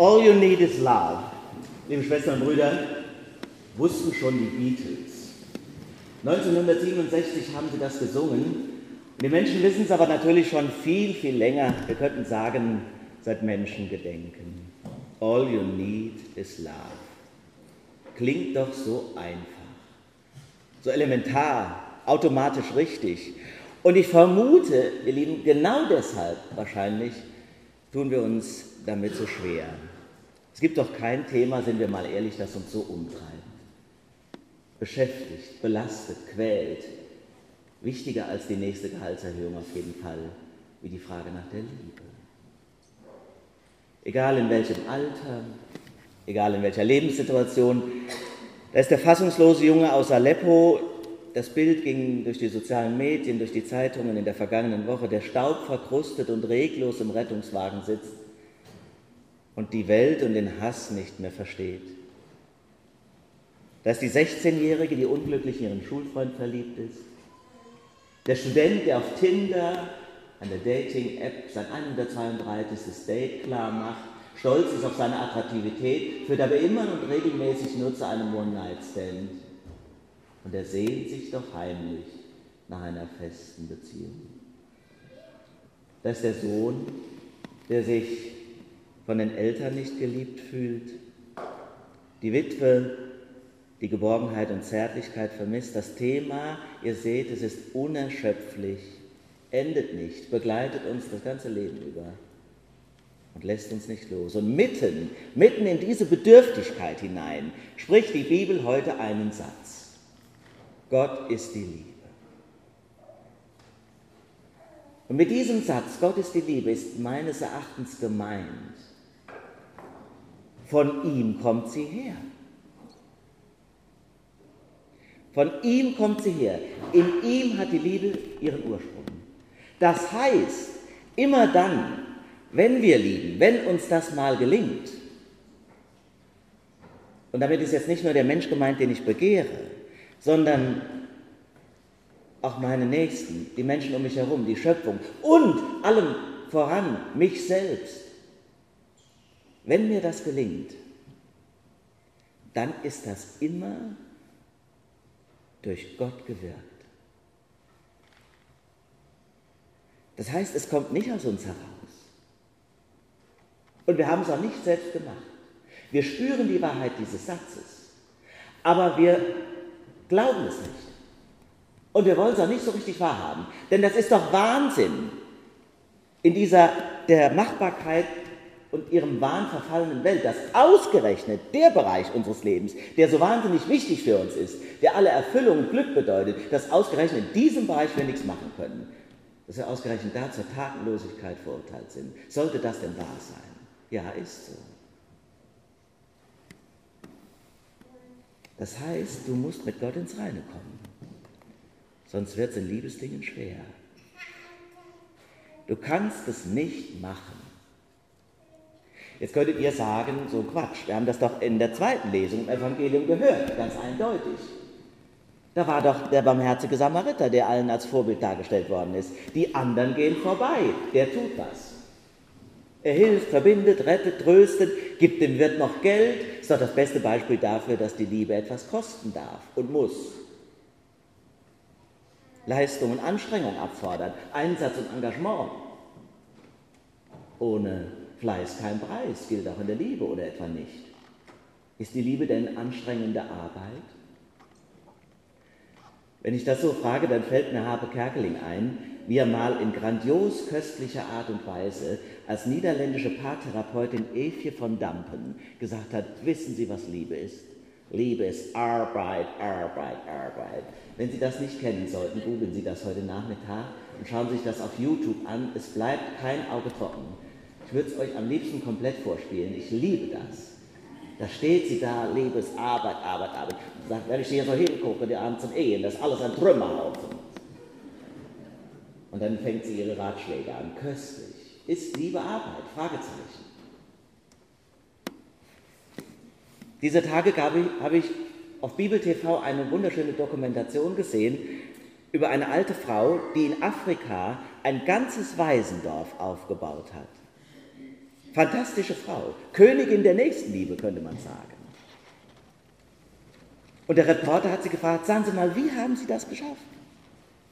All you need is love. Liebe Schwestern und Brüder, wussten schon die Beatles. 1967 haben sie das gesungen. Die Menschen wissen es aber natürlich schon viel, viel länger. Wir könnten sagen, seit Menschengedenken. All you need is love. Klingt doch so einfach, so elementar, automatisch richtig. Und ich vermute, ihr Lieben, genau deshalb wahrscheinlich tun wir uns damit so schwer. Es gibt doch kein Thema, sind wir mal ehrlich, das uns so umtreibt. Beschäftigt, belastet, quält. Wichtiger als die nächste Gehaltserhöhung auf jeden Fall, wie die Frage nach der Liebe. Egal in welchem Alter, egal in welcher Lebenssituation, da ist der fassungslose Junge aus Aleppo, das Bild ging durch die sozialen Medien, durch die Zeitungen in der vergangenen Woche, der Staub verkrustet und reglos im Rettungswagen sitzt und die Welt und den Hass nicht mehr versteht. Da ist die 16-Jährige, die unglücklich in ihren Schulfreund verliebt ist. Der Student, der auf Tinder, einer Dating-App, sein 132. Date klar macht, stolz ist auf seine Attraktivität, führt aber immer und regelmäßig nur zu einem One-Night-Stand. Und er sehnt sich doch heimlich nach einer festen Beziehung. Da ist der Sohn, der sich von den Eltern nicht geliebt fühlt, die Witwe, die Geborgenheit und Zärtlichkeit vermisst. Das Thema, ihr seht, es ist unerschöpflich, endet nicht, begleitet uns das ganze Leben über und lässt uns nicht los. Und mitten, mitten in diese Bedürftigkeit hinein spricht die Bibel heute einen Satz. Gott ist die Liebe. Und mit diesem Satz, Gott ist die Liebe, ist meines Erachtens gemeint, von ihm kommt sie her. Von ihm kommt sie her. In ihm hat die Liebe ihren Ursprung. Das heißt, immer dann, wenn wir lieben, wenn uns das mal gelingt, und damit ist jetzt nicht nur der Mensch gemeint, den ich begehre, sondern auch meine Nächsten, die Menschen um mich herum, die Schöpfung und allem voran mich selbst, wenn mir das gelingt, dann ist das immer durch Gott gewirkt. Das heißt, es kommt nicht aus uns heraus. Und wir haben es auch nicht selbst gemacht. Wir spüren die Wahrheit dieses Satzes, aber wir glauben es nicht. Und wir wollen es auch nicht so richtig wahrhaben. Denn das ist doch Wahnsinn, in dieser der Machbarkeit und ihrem Wahn verfallenen Welt, dass ausgerechnet der Bereich unseres Lebens, der so wahnsinnig wichtig für uns ist, der alle Erfüllung und Glück bedeutet, dass ausgerechnet in diesem Bereich wir nichts machen können, dass wir ausgerechnet da zur Tatenlosigkeit verurteilt sind. Sollte das denn wahr sein? Ja, ist so. Das heißt, du musst mit Gott ins Reine kommen, sonst wird es in Liebesdingen schwer. Du kannst es nicht machen. Jetzt könntet ihr sagen, so Quatsch, wir haben das doch in der zweiten Lesung im Evangelium gehört, ganz eindeutig. Da war doch der barmherzige Samariter, der allen als Vorbild dargestellt worden ist. Die anderen gehen vorbei, der tut was. Er hilft, verbindet, rettet, tröstet, gibt dem Wirt noch Geld. Ist doch das beste Beispiel dafür, dass die Liebe etwas kosten darf und muss. Leistung und Anstrengung abfordert, Einsatz und Engagement. Ohne Fleiß kein Preis, gilt auch in der Liebe oder etwa nicht. Ist die Liebe denn anstrengende Arbeit? Wenn ich das so frage, dann fällt mir Habe Kerkeling ein, wie er mal in grandios köstlicher Art und Weise als niederländische Paartherapeutin Evje von Dampen gesagt hat, wissen Sie, was Liebe ist? Liebe ist Arbeit, Arbeit, Arbeit. Wenn Sie das nicht kennen sollten, googeln Sie das heute Nachmittag und schauen sich das auf YouTube an. Es bleibt kein Auge trocken. Ich würde es euch am liebsten komplett vorspielen. Ich liebe das. Da steht sie da, liebes Arbeit, Arbeit, Arbeit. Sagt, wenn ich hier so hingucke, die Abend zum Ehen, das ist alles ein Trümmerhaufen. Und dann fängt sie ihre Ratschläge an. Köstlich. Ist Liebe Arbeit? Fragezeichen. Diese Tage habe ich auf Bibel TV eine wunderschöne Dokumentation gesehen über eine alte Frau, die in Afrika ein ganzes Waisendorf aufgebaut hat. Fantastische Frau, Königin der Nächstenliebe, könnte man sagen. Und der Reporter hat sie gefragt, sagen Sie mal, wie haben Sie das geschafft?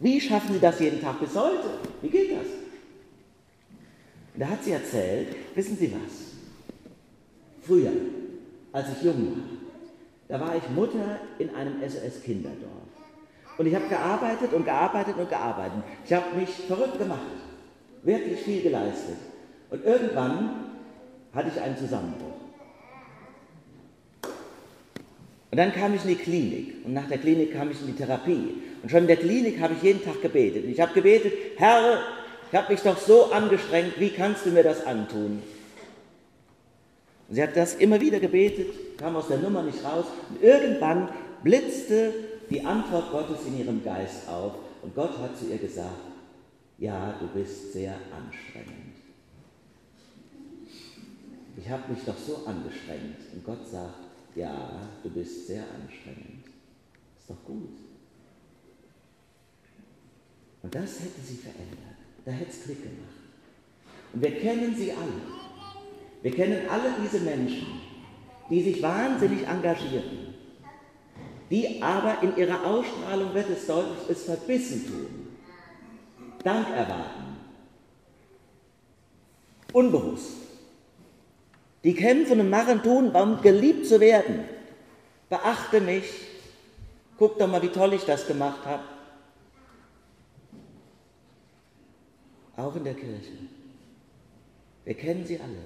Wie schaffen Sie das jeden Tag bis heute? Wie geht das? Und da hat sie erzählt, wissen Sie was? Früher, als ich jung war, da war ich Mutter in einem SOS-Kinderdorf. Und ich habe gearbeitet und gearbeitet und gearbeitet. Ich habe mich verrückt gemacht, wirklich viel geleistet. Und irgendwann hatte ich einen Zusammenbruch. Und dann kam ich in die Klinik und nach der Klinik kam ich in die Therapie. Und schon in der Klinik habe ich jeden Tag gebetet. Und ich habe gebetet, Herr, ich habe mich doch so angestrengt, wie kannst du mir das antun? Und sie hat das immer wieder gebetet, kam aus der Nummer nicht raus. Und irgendwann blitzte die Antwort Gottes in ihrem Geist auf. Und Gott hat zu ihr gesagt, ja, du bist sehr anstrengend. Ich habe mich doch so angestrengt. Und Gott sagt, ja, du bist sehr anstrengend. Ist doch gut. Und das hätte sie verändert. Da hätte es Klick gemacht. Und wir kennen sie alle. Wir kennen alle diese Menschen, die sich wahnsinnig engagieren, die aber in ihrer Ausstrahlung, wird es deutlich, es verbissen tun, Dank erwarten, unbewusst. Die kämpfen und machen, tun, um geliebt zu werden. Beachte mich, guck doch mal, wie toll ich das gemacht habe. Auch in der Kirche. Wir kennen sie alle.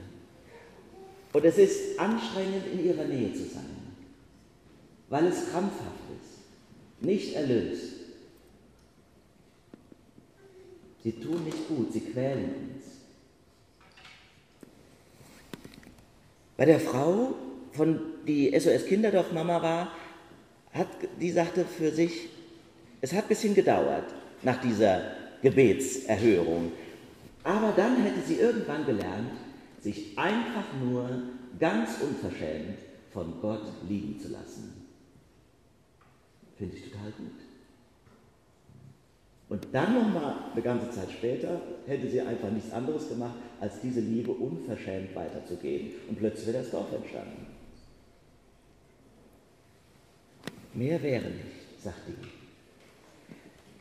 Und es ist anstrengend, in ihrer Nähe zu sein, weil es krampfhaft ist, nicht erlöst. Sie tun nicht gut, sie quälen uns. Bei der Frau, von die SOS Kinderdorf-Mama war, hat, die sagte für sich, es hat ein bisschen gedauert nach dieser Gebetserhörung. Aber dann hätte sie irgendwann gelernt, sich einfach nur ganz unverschämt von Gott lieben zu lassen. Finde ich total gut. Und dann nochmal eine ganze Zeit später hätte sie einfach nichts anderes gemacht, als diese Liebe unverschämt weiterzugeben. Und plötzlich wäre das Dorf entstanden. Mehr wäre nicht, sagt die.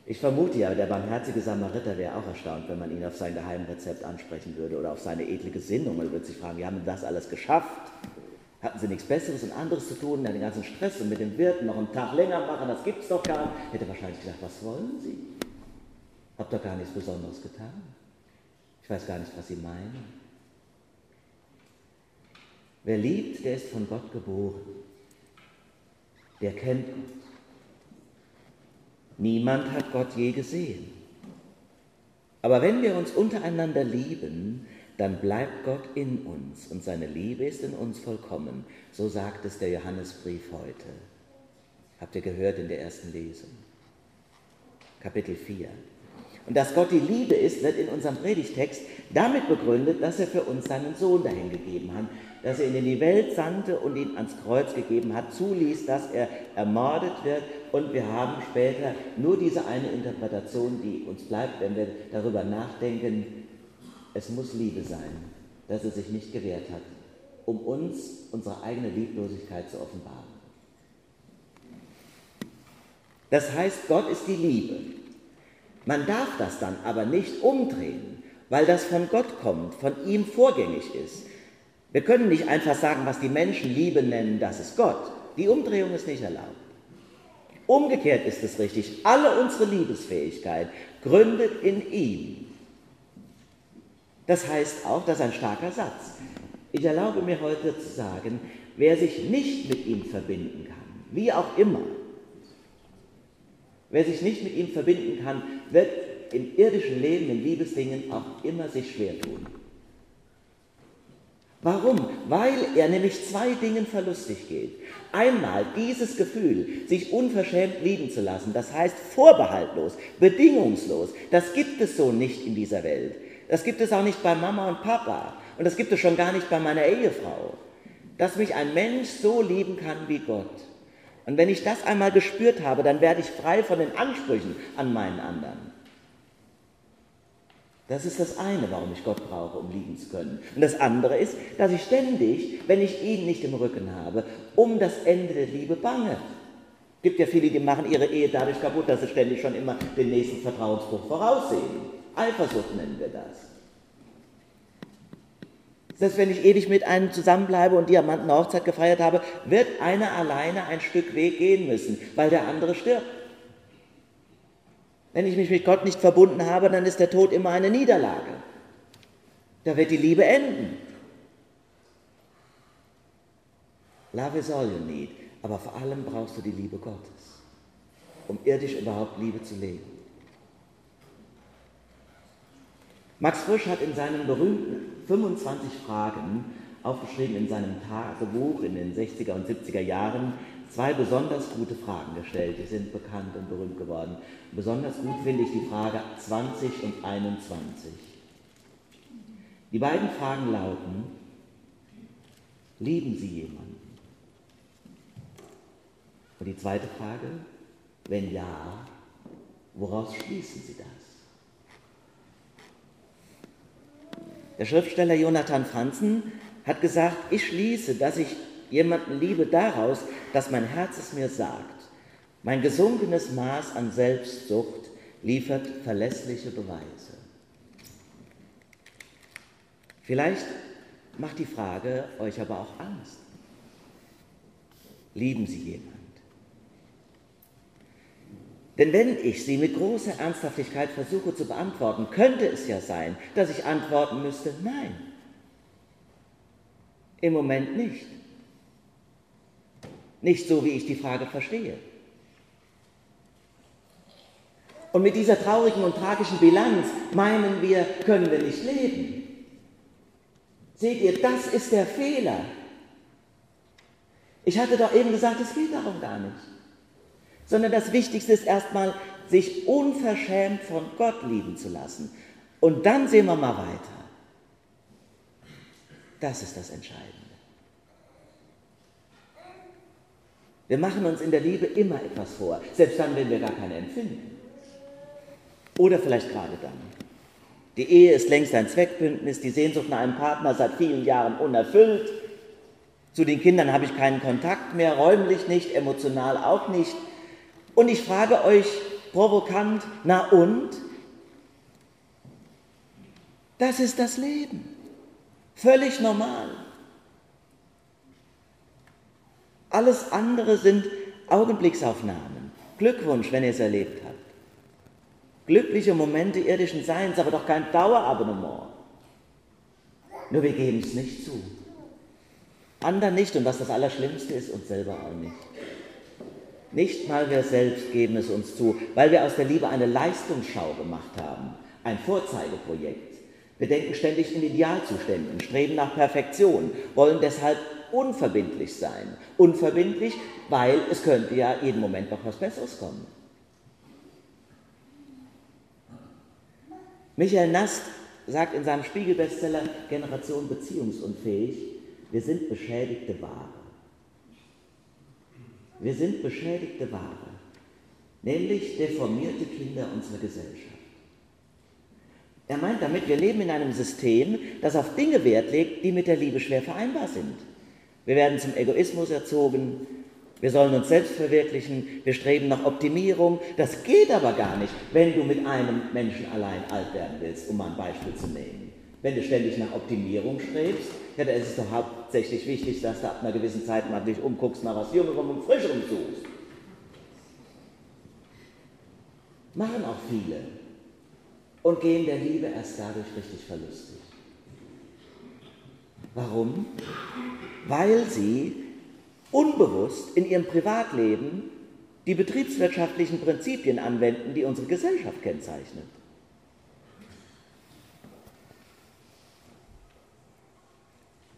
Ich vermute ja, der barmherzige Samariter wäre auch erstaunt, wenn man ihn auf sein Geheimrezept ansprechen würde oder auf seine edle Gesinnung. Er würde sich fragen, wie haben Sie das alles geschafft? Hatten Sie nichts Besseres und anderes zu tun? Den ganzen Stress und mit dem Wirten noch einen Tag länger machen, das gibt's doch gar nicht. Hätte wahrscheinlich gedacht, was wollen Sie? Hab doch gar nichts Besonderes getan. Ich weiß gar nicht, was Sie meinen. Wer liebt, der ist von Gott geboren. Der kennt Gott. Niemand hat Gott je gesehen. Aber wenn wir uns untereinander lieben, dann bleibt Gott in uns und seine Liebe ist in uns vollkommen. So sagt es der Johannesbrief heute. Habt ihr gehört in der ersten Lesung? Kapitel 4. Und dass Gott die Liebe ist, wird in unserem Predigtext damit begründet, dass er für uns seinen Sohn dahingegeben hat, dass er ihn in die Welt sandte und ihn ans Kreuz gegeben hat, zuließ, dass er ermordet wird. Und wir haben später nur diese eine Interpretation, die uns bleibt, wenn wir darüber nachdenken, es muss Liebe sein, dass er sich nicht gewehrt hat, um uns unsere eigene Lieblosigkeit zu offenbaren. Das heißt, Gott ist die Liebe. Man darf das dann aber nicht umdrehen, weil das von Gott kommt, von ihm vorgängig ist. Wir können nicht einfach sagen, was die Menschen Liebe nennen, das ist Gott. Die Umdrehung ist nicht erlaubt. Umgekehrt ist es richtig. Alle unsere Liebesfähigkeit gründet in ihm. Das heißt auch, das ist ein starker Satz. Ich erlaube mir heute zu sagen, wer sich nicht mit ihm verbinden kann, wie auch immer, wer sich nicht mit ihm verbinden kann, wird im irdischen Leben, in Liebesdingen auch immer sich schwer tun. Warum? Weil er nämlich zwei Dingen verlustig geht. Einmal dieses Gefühl, sich unverschämt lieben zu lassen, das heißt vorbehaltlos, bedingungslos, das gibt es so nicht in dieser Welt. Das gibt es auch nicht bei Mama und Papa und das gibt es schon gar nicht bei meiner Ehefrau. Dass mich ein Mensch so lieben kann wie Gott. Und wenn ich das einmal gespürt habe, dann werde ich frei von den Ansprüchen an meinen anderen. Das ist das eine, warum ich Gott brauche, um lieben zu können. Und das andere ist, dass ich ständig, wenn ich ihn nicht im Rücken habe, um das Ende der Liebe bange. Es gibt ja viele, die machen ihre Ehe dadurch kaputt, dass sie ständig schon immer den nächsten Vertrauensbruch voraussehen. Eifersucht nennen wir das. Selbst wenn ich ewig mit einem zusammenbleibe und Diamanten Hochzeit gefeiert habe, wird einer alleine ein Stück Weg gehen müssen, weil der andere stirbt. Wenn ich mich mit Gott nicht verbunden habe, dann ist der Tod immer eine Niederlage. Da wird die Liebe enden. Love is all you need. Aber vor allem brauchst du die Liebe Gottes, um irdisch überhaupt Liebe zu leben. Max Frisch hat in seinen berühmten 25 Fragen, aufgeschrieben in seinem Tagebuch in den 60er und 70er Jahren, zwei besonders gute Fragen gestellt. Die sind bekannt und berühmt geworden. Besonders gut finde ich die Frage 20 und 21. Die beiden Fragen lauten, lieben Sie jemanden? Und die zweite Frage, wenn ja, woraus schließen Sie das? Der Schriftsteller Jonathan Franzen hat gesagt, ich schließe, dass ich jemanden liebe daraus, dass mein Herz es mir sagt. Mein gesunkenes Maß an Selbstsucht liefert verlässliche Beweise. Vielleicht macht die Frage euch aber auch Angst. Lieben Sie jemand? Denn wenn ich sie mit großer Ernsthaftigkeit versuche zu beantworten, könnte es ja sein, dass ich antworten müsste, nein. Im Moment nicht. Nicht so, wie ich die Frage verstehe. Und mit dieser traurigen und tragischen Bilanz meinen wir, können wir nicht leben. Seht ihr, das ist der Fehler. Ich hatte doch eben gesagt, es geht darum gar nicht. Sondern das Wichtigste ist erstmal, sich unverschämt von Gott lieben zu lassen. Und dann sehen wir mal weiter. Das ist das Entscheidende. Wir machen uns in der Liebe immer etwas vor, selbst dann, wenn wir gar keine empfinden. Oder vielleicht gerade dann. Die Ehe ist längst ein Zweckbündnis, die Sehnsucht nach einem Partner seit vielen Jahren unerfüllt. Zu den Kindern habe ich keinen Kontakt mehr, räumlich nicht, emotional auch nicht. Und ich frage euch provokant, na und? Das ist das Leben. Völlig normal. Alles andere sind Augenblicksaufnahmen. Glückwunsch, wenn ihr es erlebt habt. Glückliche Momente irdischen Seins, aber doch kein Dauerabonnement. Nur wir geben es nicht zu. Anderen nicht und was das Allerschlimmste ist, uns selber auch nicht. Nicht mal wir selbst geben es uns zu, weil wir aus der Liebe eine Leistungsschau gemacht haben, ein Vorzeigeprojekt. Wir denken ständig in Idealzuständen, streben nach Perfektion, wollen deshalb unverbindlich sein. Unverbindlich, weil es könnte ja jeden Moment noch was Besseres kommen. Michael Nast sagt in seinem Spiegelbestseller Generation beziehungsunfähig, wir sind beschädigte Ware. Wir sind beschädigte Ware, nämlich deformierte Kinder unserer Gesellschaft. Er meint damit, wir leben in einem System, das auf Dinge Wert legt, die mit der Liebe schwer vereinbar sind. Wir werden zum Egoismus erzogen. Wir sollen uns selbst verwirklichen. Wir streben nach Optimierung. Das geht aber gar nicht, wenn du mit einem Menschen allein alt werden willst, um mal ein Beispiel zu nehmen. Wenn du ständig nach Optimierung strebst, ja, dann ist es doch hauptsächlich wichtig, dass du ab einer gewissen Zeit mal dich umguckst, nach was Jüngerem und Frischerem suchst. Machen auch viele und gehen der Liebe erst dadurch richtig verlustig. Warum? Weil sie unbewusst in ihrem Privatleben die betriebswirtschaftlichen Prinzipien anwenden, die unsere Gesellschaft kennzeichnet.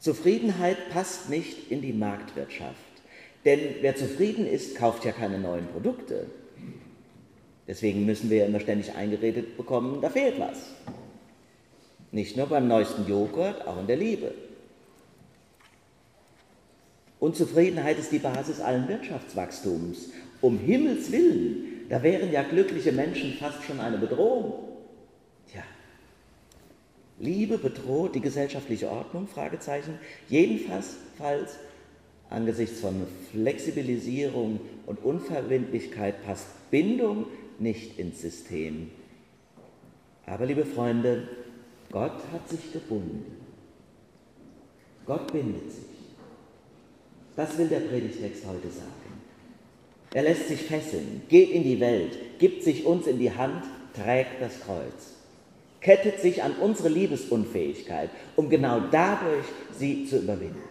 Zufriedenheit passt nicht in die Marktwirtschaft. Denn wer zufrieden ist, kauft ja keine neuen Produkte. Deswegen müssen wir ja immer ständig eingeredet bekommen, da fehlt was. Nicht nur beim neuesten Joghurt, auch in der Liebe. Unzufriedenheit ist die Basis allen Wirtschaftswachstums. Um Himmels willen, da wären ja glückliche Menschen fast schon eine Bedrohung. Liebe bedroht die gesellschaftliche Ordnung? Fragezeichen. Jedenfalls angesichts von Flexibilisierung und Unverbindlichkeit passt Bindung nicht ins System. Aber liebe Freunde, Gott hat sich gebunden. Gott bindet sich. Das will der Predigtext heute sagen. Er lässt sich fesseln, geht in die Welt, gibt sich uns in die Hand, trägt das Kreuz, kettet sich an unsere Liebesunfähigkeit, um genau dadurch sie zu überwinden.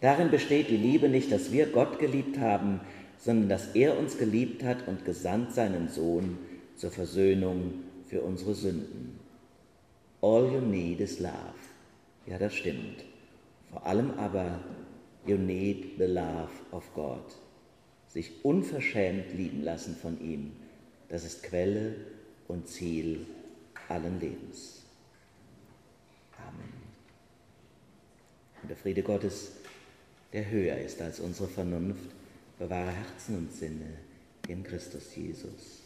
Darin besteht die Liebe nicht, dass wir Gott geliebt haben, sondern dass er uns geliebt hat und gesandt seinen Sohn zur Versöhnung für unsere Sünden. All you need is love. Ja, das stimmt. Vor allem aber, you need the love of God. Sich unverschämt lieben lassen von ihm, das ist Quelle und Ziel allen Lebens. Amen. Und der Friede Gottes, der höher ist als unsere Vernunft, bewahre Herzen und Sinne in Christus Jesus.